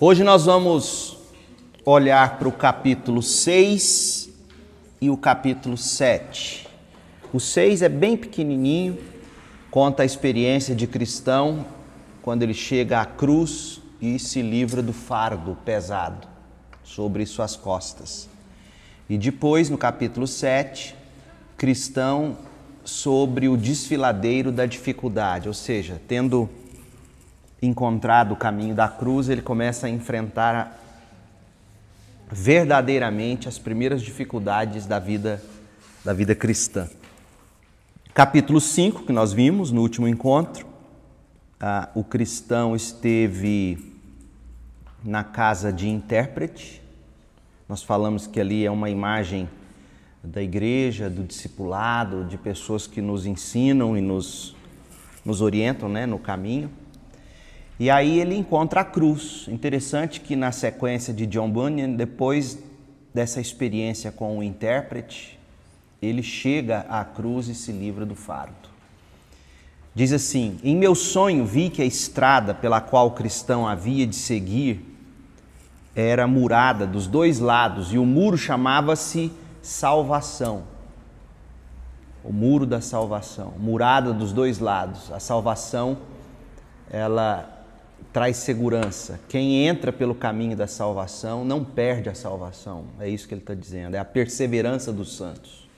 Hoje nós vamos olhar para o capítulo 6 e o capítulo 7. O 6 é bem pequenininho, conta a experiência de cristão quando ele chega à cruz e se livra do fardo pesado sobre suas costas. E depois, no capítulo 7, cristão sobre o desfiladeiro da dificuldade, ou seja, tendo encontrado o caminho da cruz, ele começa a enfrentar verdadeiramente as primeiras dificuldades da vida da vida cristã. Capítulo 5, que nós vimos no último encontro, ah, o cristão esteve na casa de intérprete. Nós falamos que ali é uma imagem da igreja, do discipulado, de pessoas que nos ensinam e nos, nos orientam né, no caminho. E aí ele encontra a cruz. Interessante que na sequência de John Bunyan, depois dessa experiência com o intérprete, ele chega à cruz e se livra do fardo. Diz assim: Em meu sonho vi que a estrada pela qual o cristão havia de seguir era murada dos dois lados e o muro chamava-se salvação. O muro da salvação, murada dos dois lados. A salvação, ela traz segurança. Quem entra pelo caminho da salvação não perde a salvação. É isso que ele está dizendo. É a perseverança dos santos.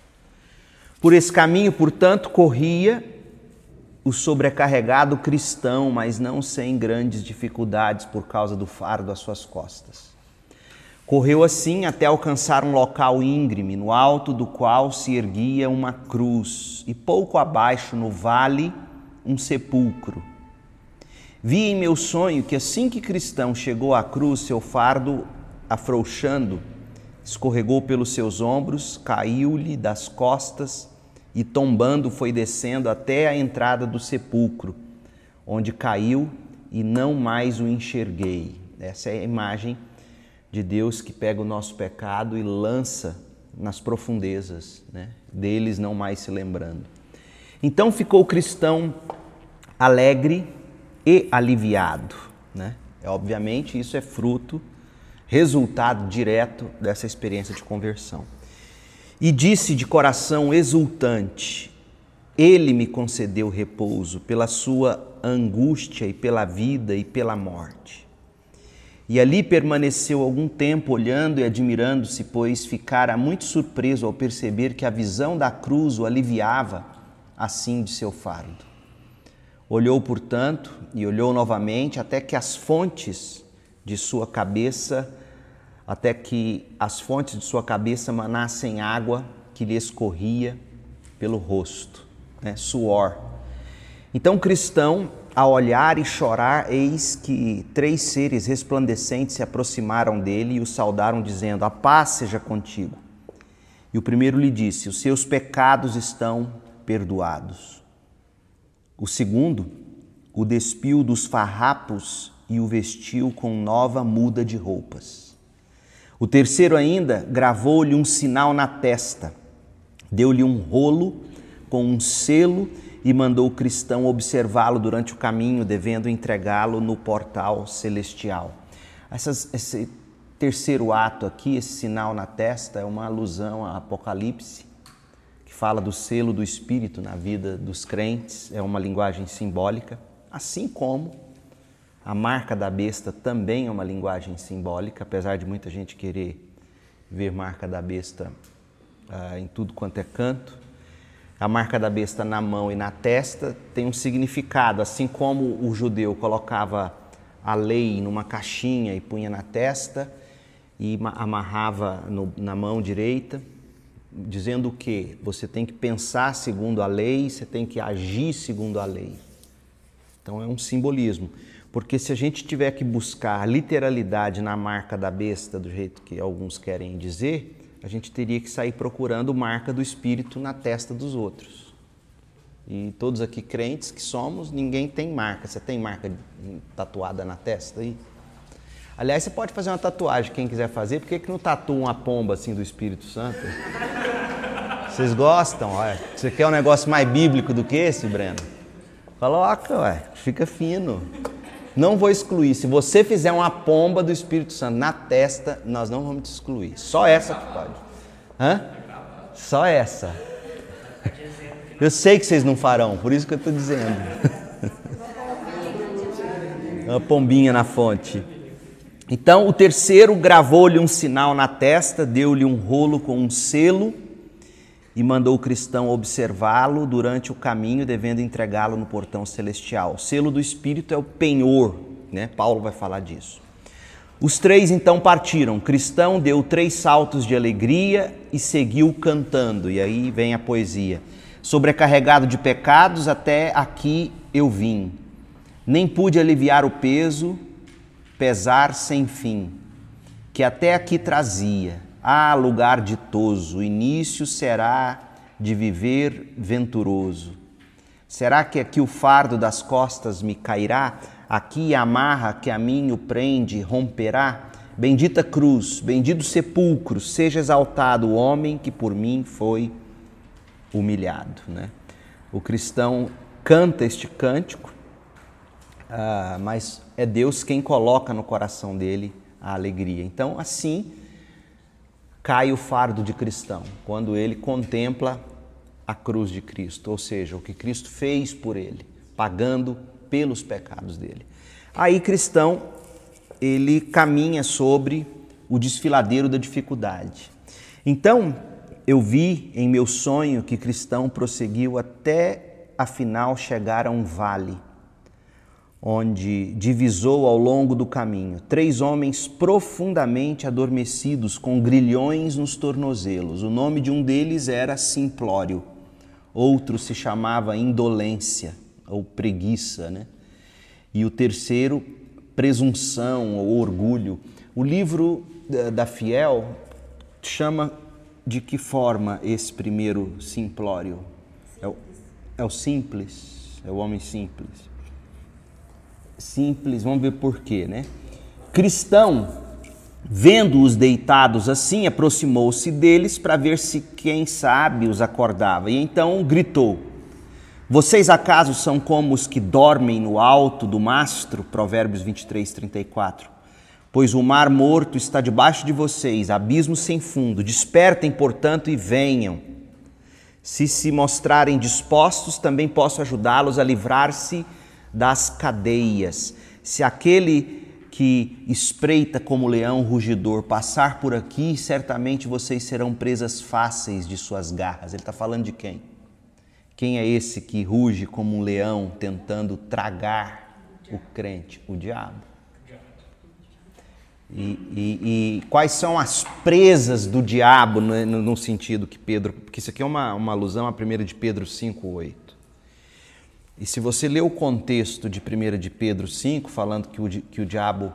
Por esse caminho, portanto, corria o sobrecarregado cristão, mas não sem grandes dificuldades por causa do fardo às suas costas. Correu assim até alcançar um local íngreme, no alto do qual se erguia uma cruz, e pouco abaixo, no vale, um sepulcro. Vi em meu sonho que assim que cristão chegou à cruz, seu fardo afrouxando, escorregou pelos seus ombros, caiu-lhe das costas e tombando foi descendo até a entrada do sepulcro, onde caiu e não mais o enxerguei. Essa é a imagem de Deus que pega o nosso pecado e lança nas profundezas, né? deles não mais se lembrando. Então ficou cristão alegre e aliviado. Né? É, obviamente, isso é fruto, resultado direto dessa experiência de conversão. E disse de coração exultante: Ele me concedeu repouso pela sua angústia e pela vida e pela morte. E ali permaneceu algum tempo olhando e admirando-se, pois ficara muito surpreso ao perceber que a visão da cruz o aliviava assim de seu fardo. Olhou, portanto, e olhou novamente até que as fontes de sua cabeça, até que as fontes de sua cabeça manassem água que lhe escorria pelo rosto, né? suor. Então, cristão, ao olhar e chorar, eis que três seres resplandecentes se aproximaram dele e o saudaram, dizendo: A paz seja contigo. E o primeiro lhe disse: Os seus pecados estão perdoados. O segundo, o despiu dos farrapos e o vestiu com nova muda de roupas. O terceiro ainda gravou-lhe um sinal na testa, deu-lhe um rolo com um selo e mandou o cristão observá-lo durante o caminho, devendo entregá-lo no portal celestial. Essas, esse terceiro ato aqui, esse sinal na testa, é uma alusão a Apocalipse, fala do selo do Espírito na vida dos crentes, é uma linguagem simbólica, assim como a marca da besta também é uma linguagem simbólica, apesar de muita gente querer ver marca da besta uh, em tudo quanto é canto. A marca da besta na mão e na testa tem um significado, assim como o judeu colocava a lei numa caixinha e punha na testa e amarrava no, na mão direita dizendo que você tem que pensar segundo a lei, você tem que agir segundo a lei. Então é um simbolismo. Porque se a gente tiver que buscar literalidade na marca da besta, do jeito que alguns querem dizer, a gente teria que sair procurando marca do Espírito na testa dos outros. E todos aqui crentes que somos, ninguém tem marca. Você tem marca tatuada na testa aí? Aliás, você pode fazer uma tatuagem, quem quiser fazer, por que, que não tatua uma pomba assim do Espírito Santo? Vocês gostam? Você quer um negócio mais bíblico do que esse, Breno? Coloca, ué, fica fino. Não vou excluir. Se você fizer uma pomba do Espírito Santo na testa, nós não vamos te excluir. Só essa que pode. Hã? Só essa. Eu sei que vocês não farão, por isso que eu estou dizendo. Uma pombinha na fonte. Então, o terceiro gravou-lhe um sinal na testa, deu-lhe um rolo com um selo e mandou o cristão observá-lo durante o caminho, devendo entregá-lo no portão celestial. O selo do Espírito é o penhor, né? Paulo vai falar disso. Os três então partiram. O cristão deu três saltos de alegria e seguiu cantando. E aí vem a poesia. Sobrecarregado de pecados, até aqui eu vim. Nem pude aliviar o peso, pesar sem fim, que até aqui trazia ah, lugar ditoso, o início será de viver venturoso. Será que aqui o fardo das costas me cairá? Aqui a amarra que a mim o prende romperá? Bendita cruz, bendito sepulcro, seja exaltado o homem que por mim foi humilhado. Né? O cristão canta este cântico, ah, mas é Deus quem coloca no coração dele a alegria. Então, assim, cai o fardo de cristão, quando ele contempla a cruz de Cristo, ou seja, o que Cristo fez por ele, pagando pelos pecados dele. Aí cristão, ele caminha sobre o desfiladeiro da dificuldade. Então, eu vi em meu sonho que cristão prosseguiu até afinal chegar a um vale onde divisou ao longo do caminho três homens profundamente adormecidos com grilhões nos tornozelos. O nome de um deles era Simplório, outro se chamava Indolência ou Preguiça, né? E o terceiro, Presunção ou Orgulho. O livro da Fiel chama de que forma esse primeiro Simplório? É o, é o simples, é o homem simples simples, vamos ver por quê, né? Cristão, vendo-os deitados assim, aproximou-se deles para ver se quem sabe os acordava. E então gritou: Vocês acaso são como os que dormem no alto do mastro? Provérbios 23, 34. Pois o mar morto está debaixo de vocês, abismo sem fundo. Despertem, portanto, e venham. Se se mostrarem dispostos, também posso ajudá-los a livrar-se das cadeias. Se aquele que espreita como leão rugidor passar por aqui, certamente vocês serão presas fáceis de suas garras. Ele está falando de quem? Quem é esse que ruge como um leão tentando tragar o crente? O diabo. E, e, e, quais são as presas do diabo no, no, sentido que Pedro. Porque isso aqui é uma, uma alusão à primeira de Pedro 5,8. E se você ler o contexto de 1 de Pedro 5, falando que o, que o diabo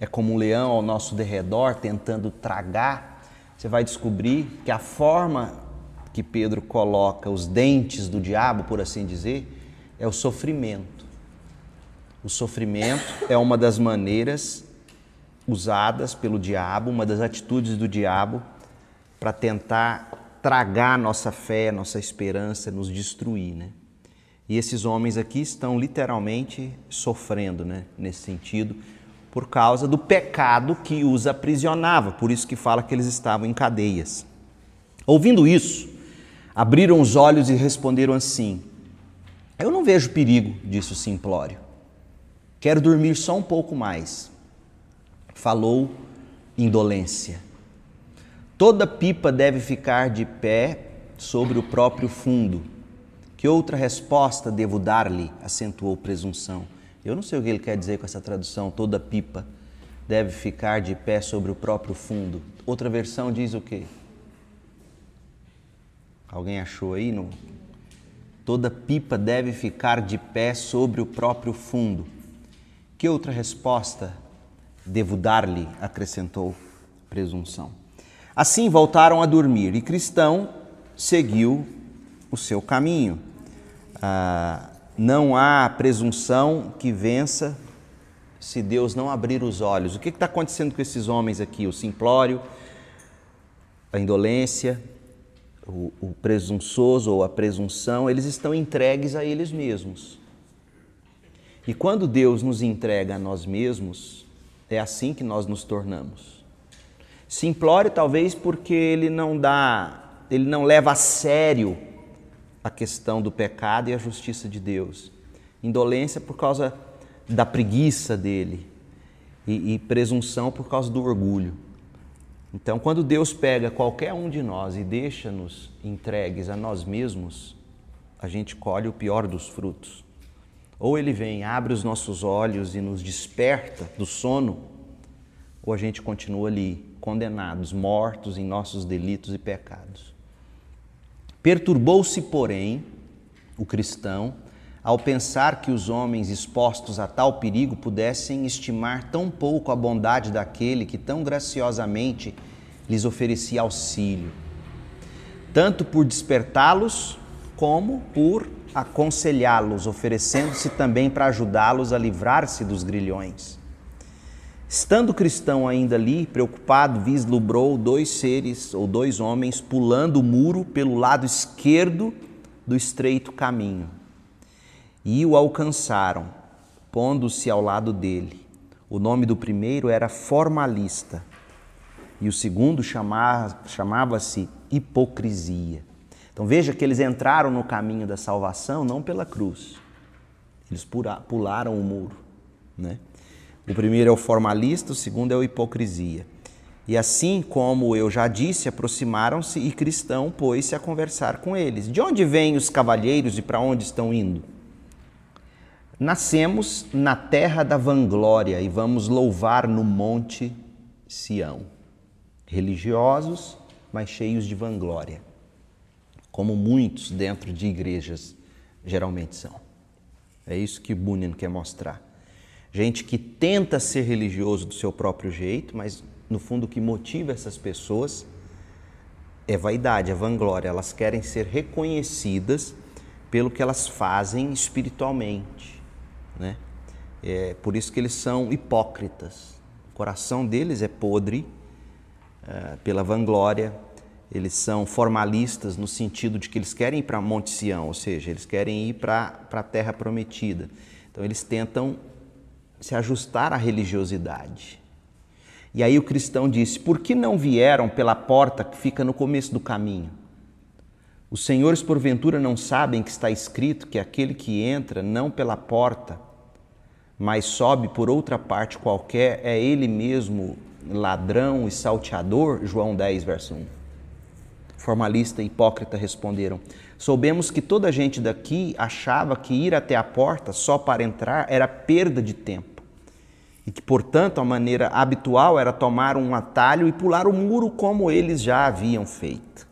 é como um leão ao nosso derredor, tentando tragar, você vai descobrir que a forma que Pedro coloca os dentes do diabo, por assim dizer, é o sofrimento. O sofrimento é uma das maneiras usadas pelo diabo, uma das atitudes do diabo para tentar tragar nossa fé, nossa esperança, nos destruir, né? E esses homens aqui estão literalmente sofrendo, né, nesse sentido, por causa do pecado que os aprisionava. Por isso que fala que eles estavam em cadeias. Ouvindo isso, abriram os olhos e responderam assim: Eu não vejo perigo, disse o simplório. Quero dormir só um pouco mais. Falou indolência. Toda pipa deve ficar de pé sobre o próprio fundo que outra resposta devo dar-lhe? acentuou presunção. Eu não sei o que ele quer dizer com essa tradução. Toda pipa deve ficar de pé sobre o próprio fundo. Outra versão diz o quê? Alguém achou aí? No... Toda pipa deve ficar de pé sobre o próprio fundo. Que outra resposta devo dar-lhe? acrescentou presunção. Assim voltaram a dormir e Cristão seguiu o seu caminho. Ah, não há presunção que vença se Deus não abrir os olhos. O que está acontecendo com esses homens aqui? O simplório, a indolência, o, o presunçoso ou a presunção, eles estão entregues a eles mesmos. E quando Deus nos entrega a nós mesmos, é assim que nós nos tornamos. Simplório talvez porque ele não dá, ele não leva a sério a questão do pecado e a justiça de Deus. Indolência por causa da preguiça dele e, e presunção por causa do orgulho. Então, quando Deus pega qualquer um de nós e deixa-nos entregues a nós mesmos, a gente colhe o pior dos frutos. Ou ele vem, abre os nossos olhos e nos desperta do sono, ou a gente continua ali, condenados, mortos em nossos delitos e pecados. Perturbou-se, porém, o cristão ao pensar que os homens expostos a tal perigo pudessem estimar tão pouco a bondade daquele que tão graciosamente lhes oferecia auxílio, tanto por despertá-los como por aconselhá-los, oferecendo-se também para ajudá-los a livrar-se dos grilhões. Estando o cristão ainda ali, preocupado, vislumbrou dois seres ou dois homens pulando o muro pelo lado esquerdo do estreito caminho. E o alcançaram, pondo-se ao lado dele. O nome do primeiro era Formalista e o segundo chamava-se Hipocrisia. Então veja que eles entraram no caminho da salvação não pela cruz. Eles pularam o muro. Né? O primeiro é o formalista, o segundo é o hipocrisia. E assim como eu já disse, aproximaram-se e cristão pôs-se a conversar com eles. De onde vêm os cavalheiros e para onde estão indo? Nascemos na terra da vanglória e vamos louvar no monte Sião. Religiosos, mas cheios de vanglória como muitos dentro de igrejas geralmente são. É isso que Bunyan quer mostrar. Gente que tenta ser religioso do seu próprio jeito, mas no fundo o que motiva essas pessoas é vaidade, é vanglória. Elas querem ser reconhecidas pelo que elas fazem espiritualmente. Né? É por isso que eles são hipócritas. O coração deles é podre é, pela vanglória, eles são formalistas no sentido de que eles querem ir para Monte Sião, ou seja, eles querem ir para a terra prometida. Então eles tentam se ajustar à religiosidade. E aí o cristão disse: Por que não vieram pela porta que fica no começo do caminho? Os senhores, porventura, não sabem que está escrito que aquele que entra não pela porta, mas sobe por outra parte qualquer, é ele mesmo ladrão e salteador? João 10, verso 1 formalista e hipócrita responderam: Soubemos que toda a gente daqui achava que ir até a porta só para entrar era perda de tempo. E que, portanto, a maneira habitual era tomar um atalho e pular o muro como eles já haviam feito.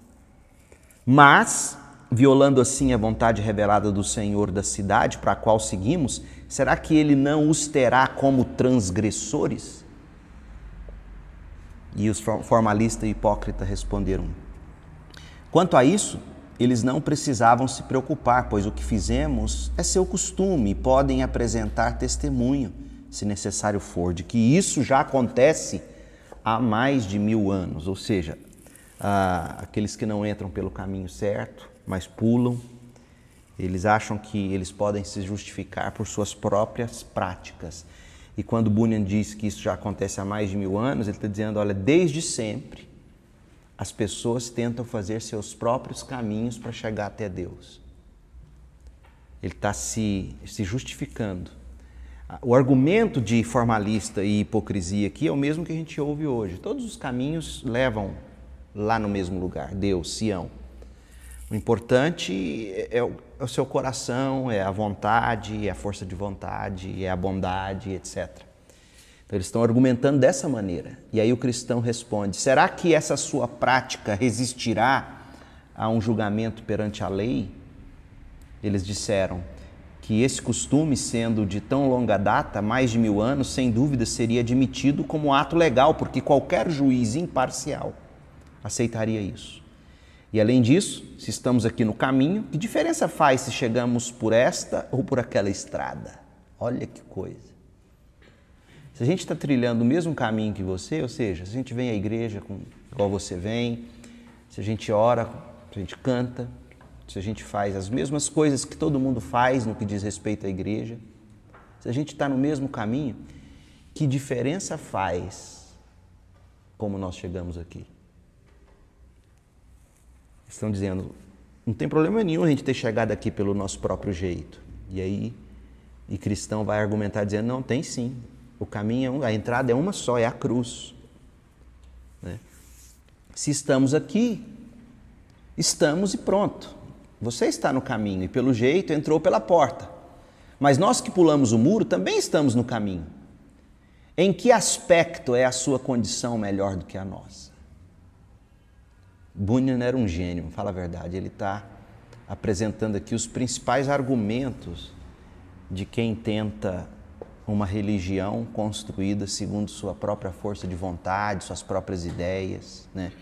Mas, violando assim a vontade revelada do Senhor da cidade para a qual seguimos, será que ele não os terá como transgressores? E os formalistas e hipócritas responderam: Quanto a isso, eles não precisavam se preocupar, pois o que fizemos é seu costume e podem apresentar testemunho, se necessário for, de que isso já acontece há mais de mil anos. Ou seja, ah, aqueles que não entram pelo caminho certo, mas pulam, eles acham que eles podem se justificar por suas próprias práticas. E quando Bunyan diz que isso já acontece há mais de mil anos, ele está dizendo: olha, desde sempre as pessoas tentam fazer seus próprios caminhos para chegar até Deus. Ele está se, se justificando. O argumento de formalista e hipocrisia aqui é o mesmo que a gente ouve hoje. Todos os caminhos levam lá no mesmo lugar, Deus, Sião. O importante é o, é o seu coração, é a vontade, é a força de vontade, é a bondade, etc. Então, eles estão argumentando dessa maneira. E aí o cristão responde: será que essa sua prática resistirá a um julgamento perante a lei? Eles disseram que esse costume, sendo de tão longa data, mais de mil anos, sem dúvida seria admitido como ato legal, porque qualquer juiz imparcial aceitaria isso. E além disso, se estamos aqui no caminho, que diferença faz se chegamos por esta ou por aquela estrada? Olha que coisa. Se a gente está trilhando o mesmo caminho que você, ou seja, se a gente vem à igreja com, igual você vem, se a gente ora, se a gente canta, se a gente faz as mesmas coisas que todo mundo faz no que diz respeito à igreja, se a gente está no mesmo caminho, que diferença faz como nós chegamos aqui? Estão dizendo, não tem problema nenhum a gente ter chegado aqui pelo nosso próprio jeito. E aí, e cristão vai argumentar dizendo, não, tem sim. O caminho, é a entrada é uma só, é a cruz. Né? Se estamos aqui, estamos e pronto. Você está no caminho e pelo jeito entrou pela porta. Mas nós que pulamos o muro também estamos no caminho. Em que aspecto é a sua condição melhor do que a nossa? Bunyan era um gênio, fala a verdade. Ele está apresentando aqui os principais argumentos de quem tenta uma religião construída segundo sua própria força de vontade, suas próprias ideias, né?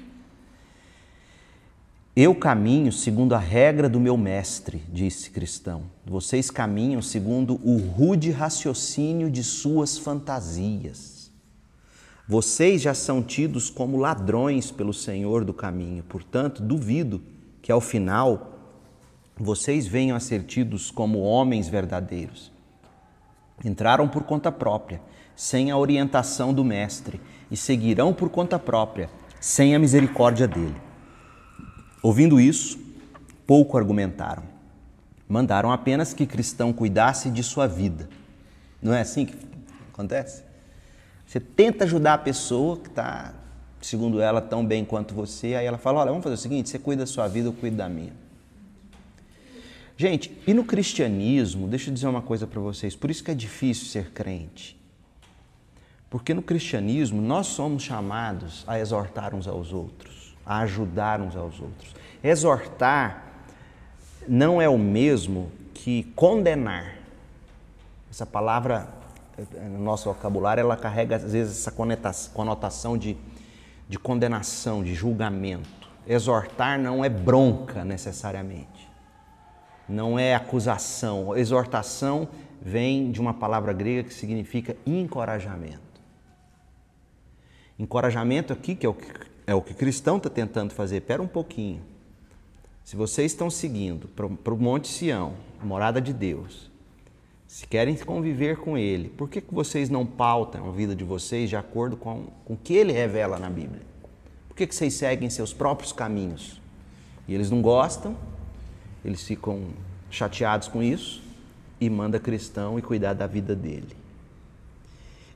Eu caminho segundo a regra do meu mestre, disse cristão. Vocês caminham segundo o rude raciocínio de suas fantasias. Vocês já são tidos como ladrões pelo Senhor do caminho, portanto, duvido que ao final vocês venham a ser tidos como homens verdadeiros. Entraram por conta própria, sem a orientação do Mestre, e seguirão por conta própria, sem a misericórdia dele. Ouvindo isso, pouco argumentaram. Mandaram apenas que cristão cuidasse de sua vida. Não é assim que acontece? Você tenta ajudar a pessoa que está, segundo ela, tão bem quanto você, aí ela fala: Olha, vamos fazer o seguinte, você cuida da sua vida, eu cuido da minha. Gente, e no cristianismo, deixa eu dizer uma coisa para vocês, por isso que é difícil ser crente. Porque no cristianismo nós somos chamados a exortar uns aos outros a ajudar uns aos outros. Exortar não é o mesmo que condenar. Essa palavra, no nosso vocabulário, ela carrega às vezes essa conotação de, de condenação, de julgamento. Exortar não é bronca necessariamente, não é acusação. Exortação vem de uma palavra grega que significa encorajamento. Encorajamento aqui, que é o que é o que cristão está tentando fazer. Espera um pouquinho. Se vocês estão seguindo para o Monte Sião, a morada de Deus, se querem conviver com Ele, por que, que vocês não pautam a vida de vocês de acordo com, com o que Ele revela na Bíblia? Por que, que vocês seguem seus próprios caminhos? E eles não gostam, eles ficam chateados com isso e manda cristão e cuidar da vida dele.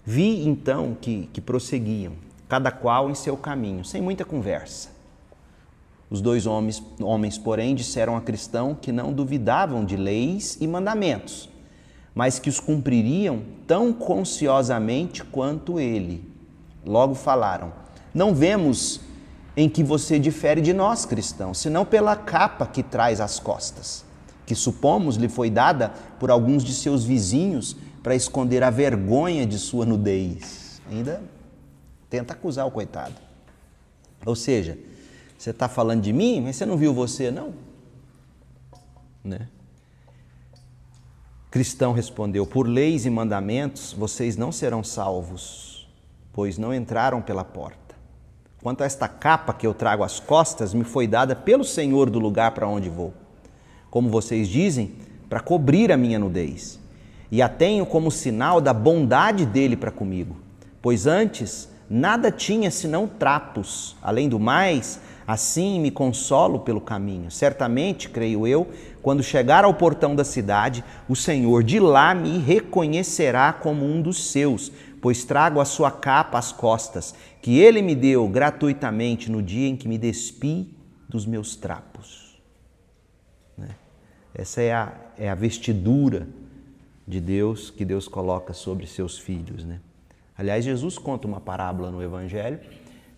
Vi então que, que prosseguiam cada qual em seu caminho, sem muita conversa. Os dois homens, homens, porém, disseram a cristão que não duvidavam de leis e mandamentos, mas que os cumpririam tão conciosamente quanto ele. Logo falaram: Não vemos em que você difere de nós, cristãos, senão pela capa que traz às costas, que supomos lhe foi dada por alguns de seus vizinhos para esconder a vergonha de sua nudez. Ainda Tenta acusar o coitado. Ou seja, você está falando de mim, mas você não viu você, não? Né? Cristão respondeu: Por leis e mandamentos vocês não serão salvos, pois não entraram pela porta. Quanto a esta capa que eu trago às costas, me foi dada pelo Senhor do lugar para onde vou. Como vocês dizem, para cobrir a minha nudez. E a tenho como sinal da bondade dele para comigo. Pois antes nada tinha senão trapos. Além do mais, assim me consolo pelo caminho. Certamente, creio eu, quando chegar ao portão da cidade, o Senhor de lá me reconhecerá como um dos seus, pois trago a sua capa às costas, que ele me deu gratuitamente no dia em que me despi dos meus trapos. Né? Essa é a, é a vestidura de Deus que Deus coloca sobre seus filhos, né? Aliás, Jesus conta uma parábola no Evangelho,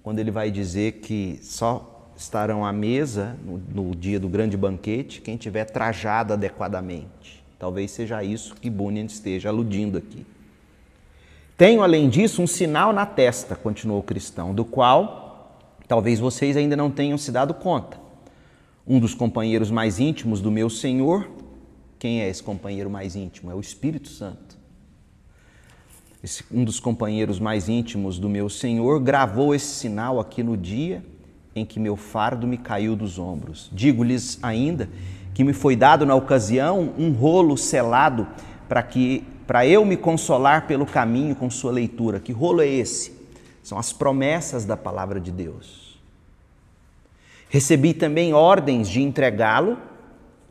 quando ele vai dizer que só estarão à mesa no, no dia do grande banquete quem tiver trajado adequadamente. Talvez seja isso que Bunyan esteja aludindo aqui. Tenho, além disso, um sinal na testa, continuou o cristão, do qual talvez vocês ainda não tenham se dado conta. Um dos companheiros mais íntimos do meu Senhor, quem é esse companheiro mais íntimo? É o Espírito Santo esse, um dos companheiros mais íntimos do meu Senhor, gravou esse sinal aqui no dia em que meu fardo me caiu dos ombros. Digo-lhes ainda que me foi dado na ocasião um rolo selado para que para eu me consolar pelo caminho com sua leitura. Que rolo é esse? São as promessas da palavra de Deus. Recebi também ordens de entregá-lo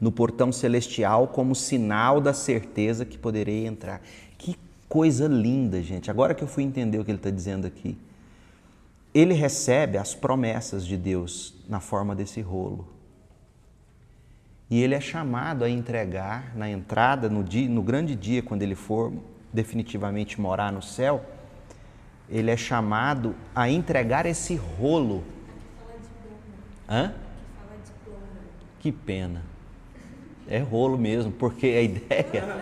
no portão celestial como sinal da certeza que poderei entrar. Que coisa linda, gente. Agora que eu fui entender o que ele está dizendo aqui. Ele recebe as promessas de Deus na forma desse rolo. E ele é chamado a entregar na entrada, no, dia, no grande dia, quando ele for definitivamente morar no céu, ele é chamado a entregar esse rolo. Hã? Que pena. É rolo mesmo, porque a ideia.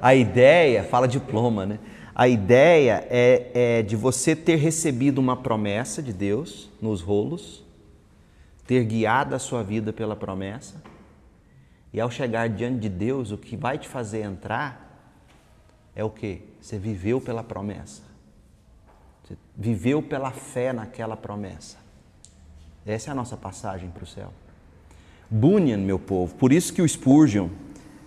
A ideia, fala diploma, né? A ideia é, é de você ter recebido uma promessa de Deus nos rolos, ter guiado a sua vida pela promessa, e ao chegar diante de Deus, o que vai te fazer entrar é o que? Você viveu pela promessa. Você viveu pela fé naquela promessa. Essa é a nossa passagem para o céu. Bunyan, meu povo, por isso que o Spurgeon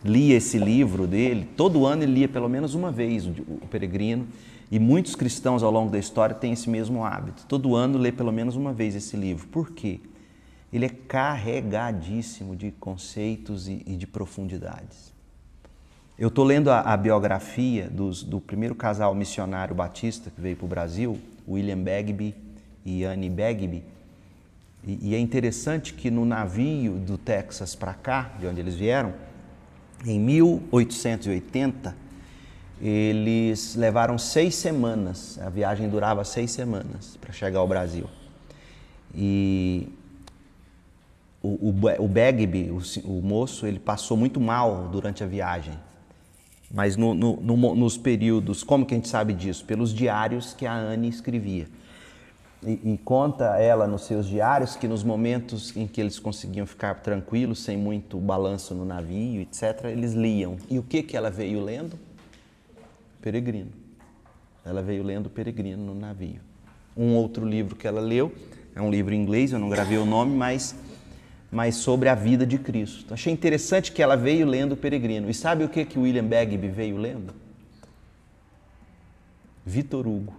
lia esse livro dele, todo ano ele lia pelo menos uma vez o, Peregrino, e muitos cristãos ao longo da história têm esse mesmo hábito. Todo ano lê pelo menos uma vez esse livro. Por quê? Ele é carregadíssimo de conceitos e, e de profundidades. Eu estou lendo a, a biografia dos, do primeiro casal missionário batista que veio para o Brasil, William Bagby e Annie Bagby, e, e é interessante que no navio do Texas para cá, de onde eles vieram, em 1880, eles levaram seis semanas, a viagem durava seis semanas para chegar ao Brasil. E o, o, o Bagby, o, o, moço, ele passou muito mal durante a viagem. Mas no, no, no, nos períodos, como que a gente sabe disso? Pelos diários que a Anne escrevia. E, e, conta ela nos seus diários que nos momentos em que eles conseguiam ficar tranquilos, sem muito balanço no navio, etc., eles liam. E o que, que ela veio lendo? Peregrino. Ela veio lendo Peregrino no navio. Um outro livro que ela leu, é um livro em inglês, eu não gravei o nome, mas, mas sobre a vida de Cristo. Achei interessante que ela veio lendo Peregrino. E sabe o que, que William Bagby veio lendo? Vitor Hugo.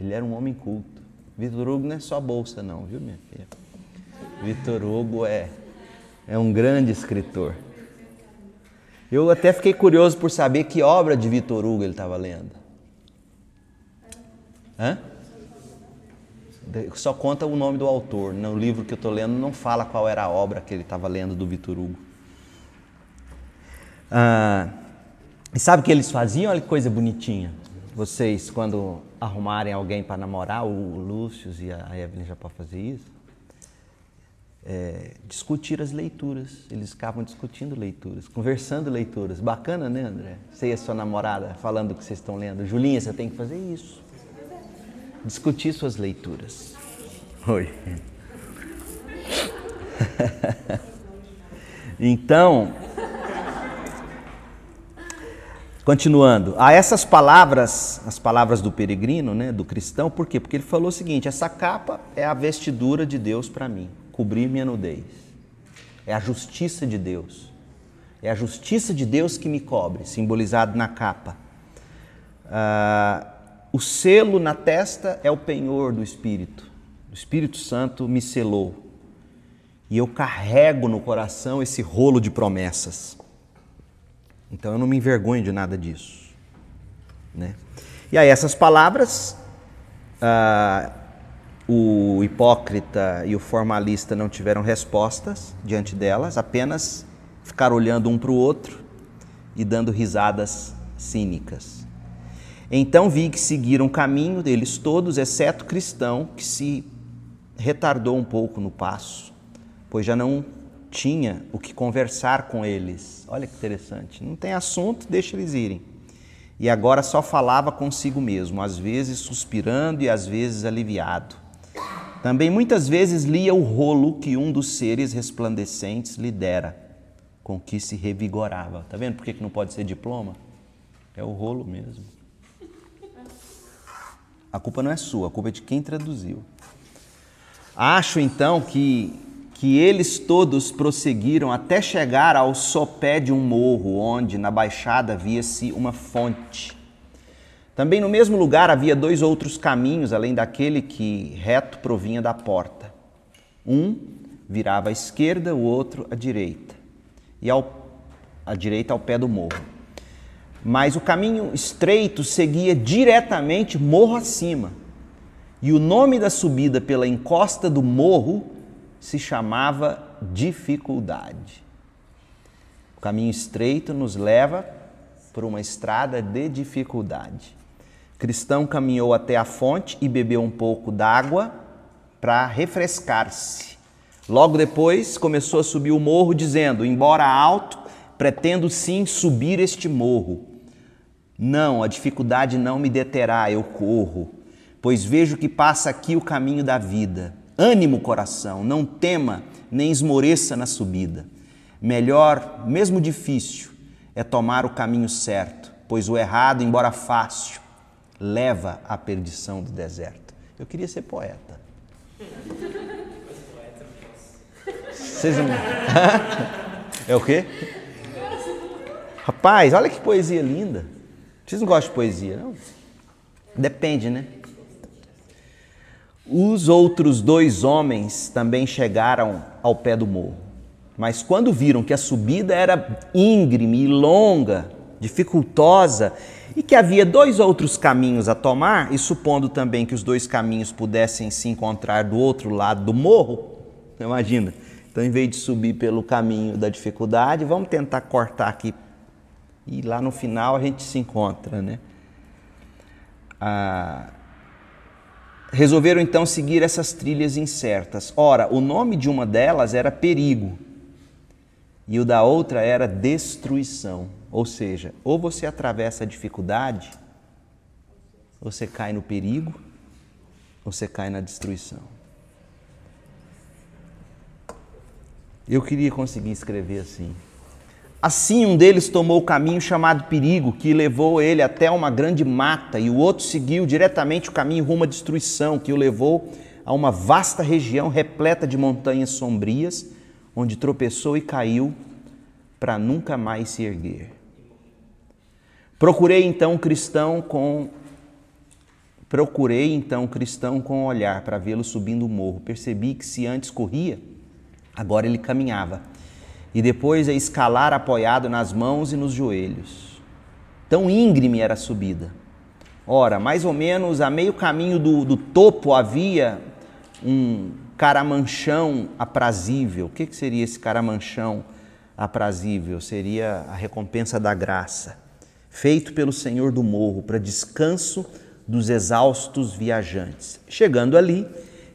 Ele era um homem culto. Vitor Hugo não é só bolsa, não, viu, minha filha? Vitor Hugo é, é um grande escritor. Eu até fiquei curioso por saber que obra de Vitor Hugo ele estava lendo. Hã? Só conta o nome do autor. No livro que eu estou lendo não fala qual era a obra que ele estava lendo do Vitor Hugo. Ah, e sabe o que eles faziam? Olha que coisa bonitinha. Vocês, quando arrumarem alguém para namorar, o Lúcio e a Evelyn já podem fazer isso, é, discutir as leituras. Eles ficavam discutindo leituras, conversando leituras. Bacana, né, André? Você e a sua namorada falando o que vocês estão lendo. Julinha, você tem que fazer isso. Discutir suas leituras. Oi. então, Continuando, a essas palavras, as palavras do peregrino, né, do cristão, por quê? Porque ele falou o seguinte: essa capa é a vestidura de Deus para mim, cobrir minha nudez. É a justiça de Deus. É a justiça de Deus que me cobre, simbolizado na capa. Ah, o selo na testa é o penhor do Espírito. O Espírito Santo me selou. E eu carrego no coração esse rolo de promessas. Então eu não me envergonho de nada disso. Né? E aí, essas palavras, ah, o hipócrita e o formalista não tiveram respostas diante delas, apenas ficaram olhando um para o outro e dando risadas cínicas. Então vi que seguiram o caminho deles todos, exceto cristão, que se retardou um pouco no passo, pois já não tinha o que conversar com eles. Olha que interessante. Não tem assunto, deixa eles irem. E agora só falava consigo mesmo, às vezes suspirando e às vezes aliviado. Também muitas vezes lia o rolo que um dos seres resplandecentes lhe dera, com que se revigorava. Tá vendo por que não pode ser diploma? É o rolo mesmo. A culpa não é sua, a culpa é de quem traduziu. Acho então que que eles todos prosseguiram até chegar ao sopé de um morro, onde na baixada via-se uma fonte. Também no mesmo lugar havia dois outros caminhos, além daquele que reto provinha da porta. Um virava à esquerda, o outro à direita, e ao, à direita ao pé do morro. Mas o caminho estreito seguia diretamente morro acima. E o nome da subida pela encosta do morro se chamava dificuldade. O caminho estreito nos leva por uma estrada de dificuldade. Cristão caminhou até a fonte e bebeu um pouco d'água para refrescar-se. Logo depois começou a subir o morro, dizendo: Embora alto, pretendo sim subir este morro. Não, a dificuldade não me deterá, eu corro, pois vejo que passa aqui o caminho da vida Ânimo, coração, não tema nem esmoreça na subida. Melhor, mesmo difícil, é tomar o caminho certo, pois o errado, embora fácil, leva à perdição do deserto. Eu queria ser poeta. Vocês não... É o quê? Rapaz, olha que poesia linda. Vocês não gostam de poesia, não? Depende, né? Os outros dois homens também chegaram ao pé do morro, mas quando viram que a subida era íngreme e longa, dificultosa, e que havia dois outros caminhos a tomar, e supondo também que os dois caminhos pudessem se encontrar do outro lado do morro, imagina. Então, em vez de subir pelo caminho da dificuldade, vamos tentar cortar aqui. E lá no final a gente se encontra, né? Ah, resolveram então seguir essas trilhas incertas. Ora, o nome de uma delas era perigo e o da outra era destruição. Ou seja, ou você atravessa a dificuldade, você cai no perigo, ou você cai na destruição. Eu queria conseguir escrever assim. Assim, um deles tomou o caminho chamado perigo, que levou ele até uma grande mata, e o outro seguiu diretamente o caminho rumo à destruição, que o levou a uma vasta região repleta de montanhas sombrias, onde tropeçou e caiu para nunca mais se erguer. Procurei então um cristão com procurei então um cristão com olhar para vê-lo subindo o morro. Percebi que se antes corria, agora ele caminhava e depois a escalar apoiado nas mãos e nos joelhos. Tão íngreme era a subida. Ora, mais ou menos a meio caminho do, do topo havia um caramanchão aprazível. O que, que seria esse caramanchão aprazível? Seria a recompensa da graça, feito pelo Senhor do morro para descanso dos exaustos viajantes. Chegando ali,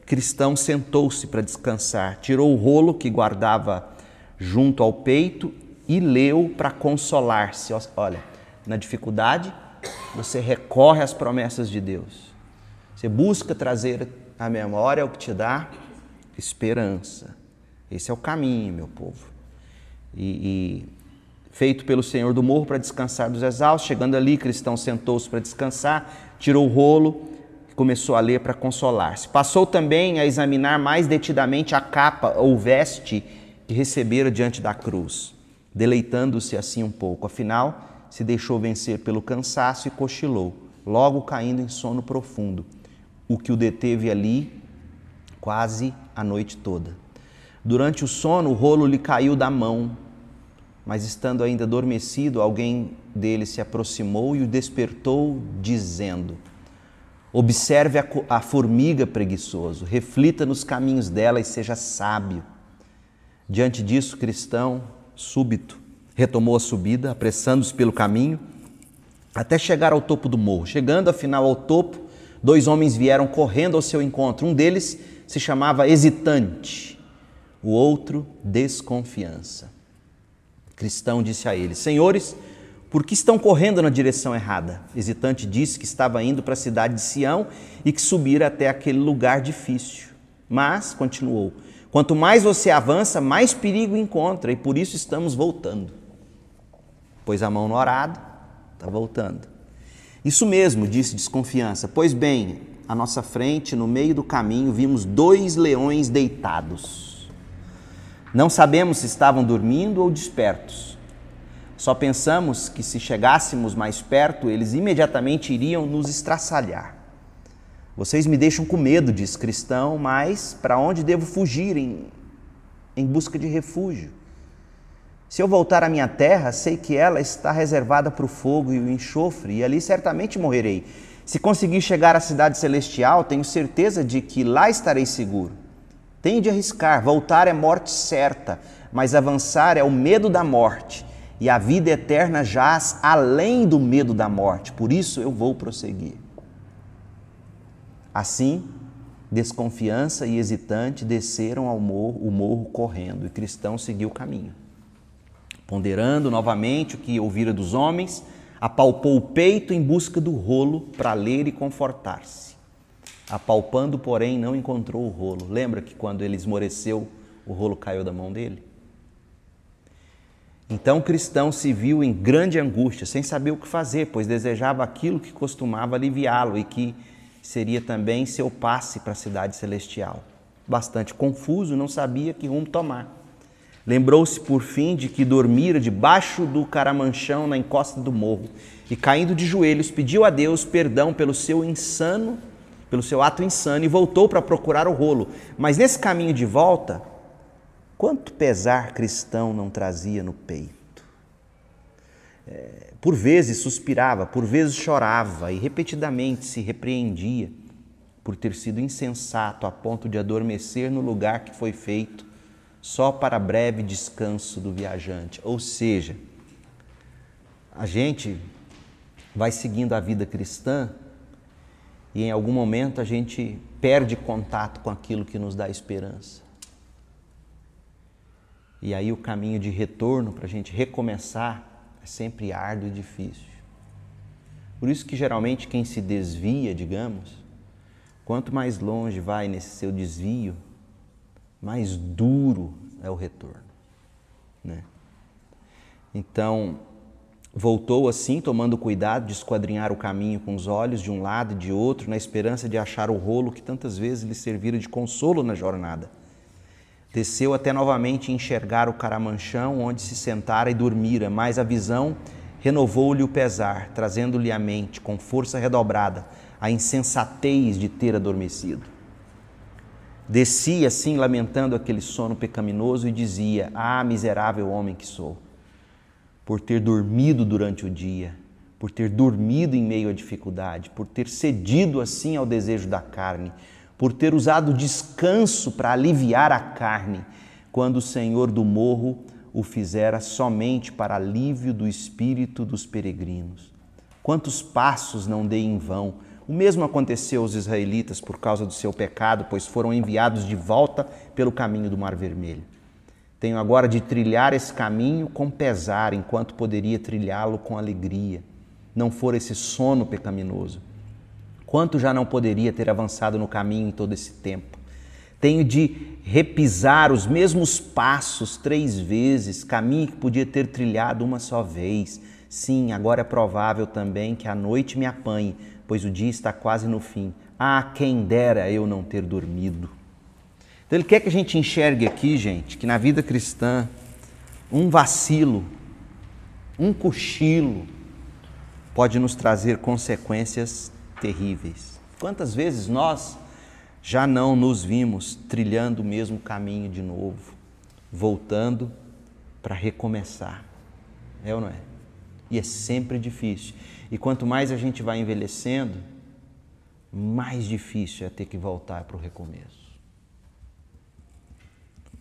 Cristão sentou-se para descansar, tirou o rolo que guardava junto ao peito e leu para consolar-se. Olha, na dificuldade, você recorre às promessas de Deus. Você busca trazer à memória o que te dá esperança. Esse é o caminho, meu povo. E, e feito pelo Senhor do morro para descansar dos exaustos, chegando ali, cristão sentou-se para descansar, tirou o rolo e começou a ler para consolar-se. Passou também a examinar mais detidamente a capa ou veste que recebera diante da cruz, deleitando-se assim um pouco. Afinal, se deixou vencer pelo cansaço e cochilou, logo caindo em sono profundo, o que o deteve ali quase a noite toda. Durante o sono, o rolo lhe caiu da mão, mas estando ainda adormecido, alguém dele se aproximou e o despertou, dizendo: Observe a, formiga preguiçoso, reflita nos caminhos dela e seja sábio. Diante disso, cristão, súbito, retomou a subida, apressando-se pelo caminho, até chegar ao topo do morro. Chegando afinal ao topo, dois homens vieram correndo ao seu encontro. Um deles se chamava Hesitante, o outro Desconfiança. Cristão disse a eles: Senhores, por que estão correndo na direção errada? Hesitante disse que estava indo para a cidade de Sião e que subira até aquele lugar difícil. Mas, continuou, Quanto mais você avança, mais perigo encontra, e por isso estamos voltando. Pôs a mão no arado, está voltando. Isso mesmo, disse desconfiança. Pois bem, à nossa frente, no meio do caminho, vimos dois leões deitados. Não sabemos se estavam dormindo ou despertos. Só pensamos que se chegássemos mais perto, eles imediatamente iriam nos estraçalhar. Vocês me deixam com medo, diz cristão, mas para onde devo fugir em, em busca de refúgio? Se eu voltar à minha terra, sei que ela está reservada para o fogo e o enxofre, e ali certamente morrerei. Se conseguir chegar à cidade celestial, tenho certeza de que lá estarei seguro. Tenho de arriscar, voltar é morte certa, mas avançar é o medo da morte, e a vida eterna jaz além do medo da morte, por isso eu vou prosseguir. Assim, desconfiança e hesitante desceram ao morro, o morro correndo, e Cristão seguiu o caminho. Ponderando novamente o que ouvira dos homens, apalpou o peito em busca do rolo para ler e confortar-se. Apalpando, porém, não encontrou o rolo. Lembra que quando ele esmoreceu, o rolo caiu da mão dele? Então cristão se viu em grande angústia, sem saber o que fazer, pois desejava aquilo que costumava aliviá-lo e que seria também seu passe para a cidade celestial. Bastante confuso, não sabia que rumo tomar. Lembrou-se por fim de que dormira debaixo do caramanchão na encosta do morro e, caindo de joelhos, pediu a Deus perdão pelo seu insano, pelo seu ato insano e voltou para procurar o rolo. Mas nesse caminho de volta, quanto pesar cristão não trazia no peito? É, por vezes suspirava, por vezes chorava e repetidamente se repreendia por ter sido insensato a ponto de adormecer no lugar que foi feito só para breve descanso do viajante. Ou seja, a gente vai seguindo a vida cristã e em algum momento a gente perde contato com aquilo que nos dá esperança. E aí o caminho de retorno para a gente recomeçar é sempre árduo e difícil. Por isso que geralmente quem se desvia, digamos, quanto mais longe vai nesse seu desvio, mais duro é o retorno. Né? Então, voltou assim, tomando cuidado de esquadrinhar o caminho com os olhos de um lado e de outro, na esperança de achar o rolo que tantas vezes lhe servira de consolo na jornada. Desceu até novamente enxergar o caramanchão onde se sentara e dormira, mas a visão renovou-lhe o pesar, trazendo-lhe à mente, com força redobrada, a insensatez de ter adormecido. Descia assim, lamentando aquele sono pecaminoso, e dizia: Ah, miserável homem que sou, por ter dormido durante o dia, por ter dormido em meio à dificuldade, por ter cedido assim ao desejo da carne, por ter usado descanso para aliviar a carne, quando o Senhor do morro o fizera somente para alívio do espírito dos peregrinos. Quantos passos não dei em vão, o mesmo aconteceu aos israelitas por causa do seu pecado, pois foram enviados de volta pelo caminho do Mar Vermelho. Tenho agora de trilhar esse caminho com pesar, enquanto poderia trilhá-lo com alegria. Não for esse sono pecaminoso. Quanto já não poderia ter avançado no caminho em todo esse tempo? Tenho de repisar os mesmos passos três vezes, caminho que podia ter trilhado uma só vez. Sim, agora é provável também que a noite me apanhe, pois o dia está quase no fim. Ah, quem dera eu não ter dormido. Então ele quer que a gente enxergue aqui, gente, que na vida cristã, um vacilo, um cochilo, pode nos trazer consequências terríveis. Quantas vezes nós já não nos vimos trilhando o mesmo caminho de novo, voltando para recomeçar? É ou não é? E é sempre difícil. E quanto mais a gente vai envelhecendo, mais difícil é ter que voltar para o recomeço.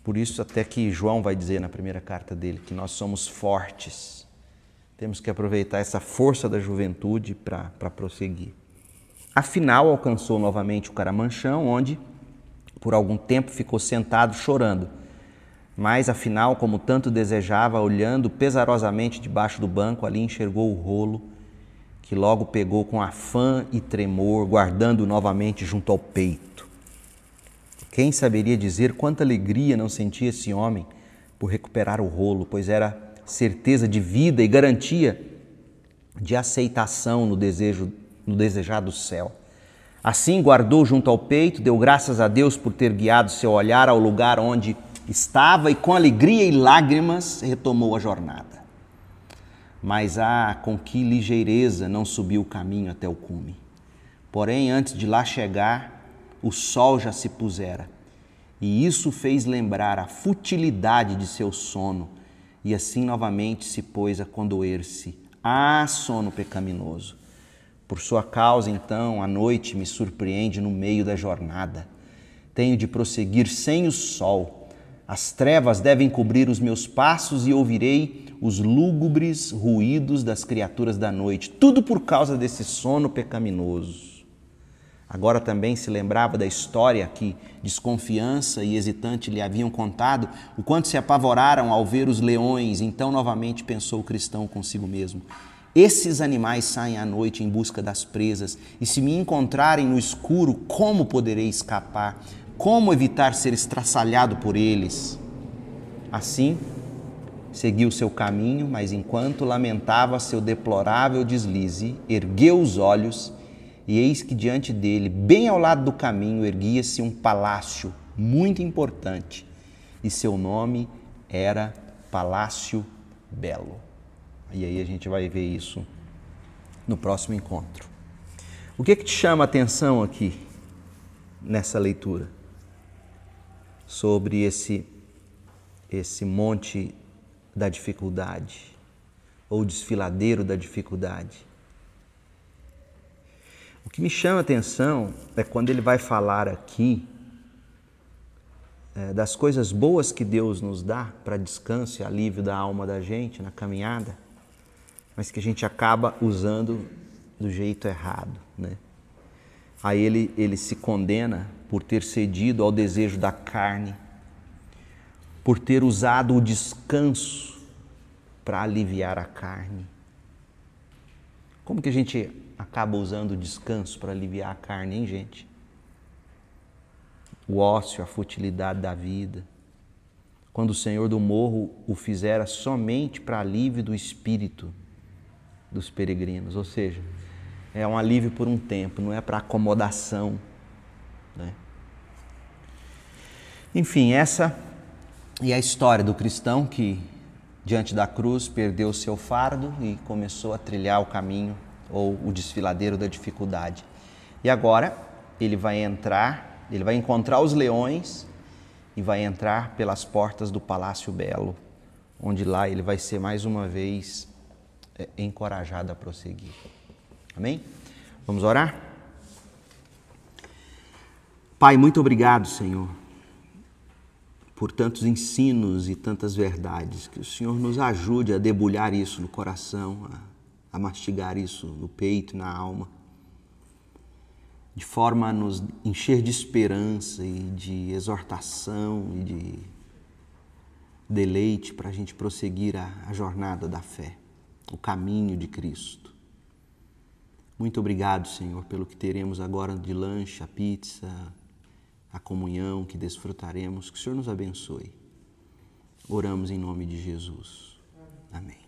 Por isso, até que João vai dizer na primeira carta dele que nós somos fortes. Temos que aproveitar essa força da juventude para prosseguir. Afinal, alcançou novamente o Caramanchão, onde por algum tempo ficou sentado chorando. Mas, afinal, como tanto desejava, olhando pesarosamente debaixo do banco, ali enxergou o rolo que logo pegou com afã e tremor, guardando novamente junto ao peito. Quem saberia dizer quanta alegria não sentia esse homem por recuperar o rolo, pois era certeza de vida e garantia de aceitação no desejo no desejado céu. Assim guardou junto ao peito, deu graças a Deus por ter guiado seu olhar ao lugar onde estava e com alegria e lágrimas retomou a jornada. Mas ah, com que ligeireza não subiu o caminho até o cume. Porém, antes de lá chegar, o sol já se pusera, e isso fez lembrar a futilidade de seu sono, e assim novamente se pôs a condoer-se. Ah, sono pecaminoso! Por sua causa, então, a noite me surpreende no meio da jornada. Tenho de prosseguir sem o sol. As trevas devem cobrir os meus passos e ouvirei os lúgubres ruídos das criaturas da noite, tudo por causa desse sono pecaminoso. Agora também se lembrava da história que desconfiança e hesitante lhe haviam contado, o quanto se apavoraram ao ver os leões. Então novamente pensou o cristão consigo mesmo: esses animais saem à noite em busca das presas, e se me encontrarem no escuro, como poderei escapar? Como evitar ser estraçalhado por eles? Assim, seguiu seu caminho, mas enquanto lamentava seu deplorável deslize, ergueu os olhos e eis que diante dele, bem ao lado do caminho, erguia-se um palácio muito importante, e seu nome era Palácio Belo. E aí a gente vai ver isso no próximo encontro. O que, é que te chama a atenção aqui nessa leitura? Sobre esse, esse monte da dificuldade, ou desfiladeiro da dificuldade. O que me chama a atenção é quando ele vai falar aqui é, das coisas boas que Deus nos dá para descanso e alívio da alma da gente na caminhada mas que a gente acaba usando do jeito errado, né? Aí ele, ele se condena por ter cedido ao desejo da carne, por ter usado o descanso para aliviar a carne. Como que a gente acaba usando o descanso para aliviar a carne, hein, gente? O ócio, a futilidade da vida. Quando o Senhor do morro o fizera somente para alívio do espírito dos peregrinos, ou seja, é um alívio por um tempo, não é para acomodação. Né? Enfim, essa é a história do cristão que, diante da cruz, perdeu o seu fardo e começou a trilhar o caminho ou o desfiladeiro da dificuldade. E agora ele vai entrar, ele vai encontrar os leões e vai entrar pelas portas do Palácio Belo, onde lá ele vai ser mais uma vez encorajado a prosseguir. Amém? Vamos orar? Pai, muito obrigado, Senhor, por tantos ensinos e tantas verdades. Que o Senhor nos ajude a debulhar isso no coração, a, a mastigar isso no peito na alma, de forma a nos encher de esperança e de exortação e de deleite para a gente prosseguir a, a jornada da fé o caminho de Cristo. Muito obrigado, Senhor, pelo que teremos agora de lanche, a pizza, a comunhão que desfrutaremos. Que o Senhor nos abençoe. Oramos em nome de Jesus. Amém.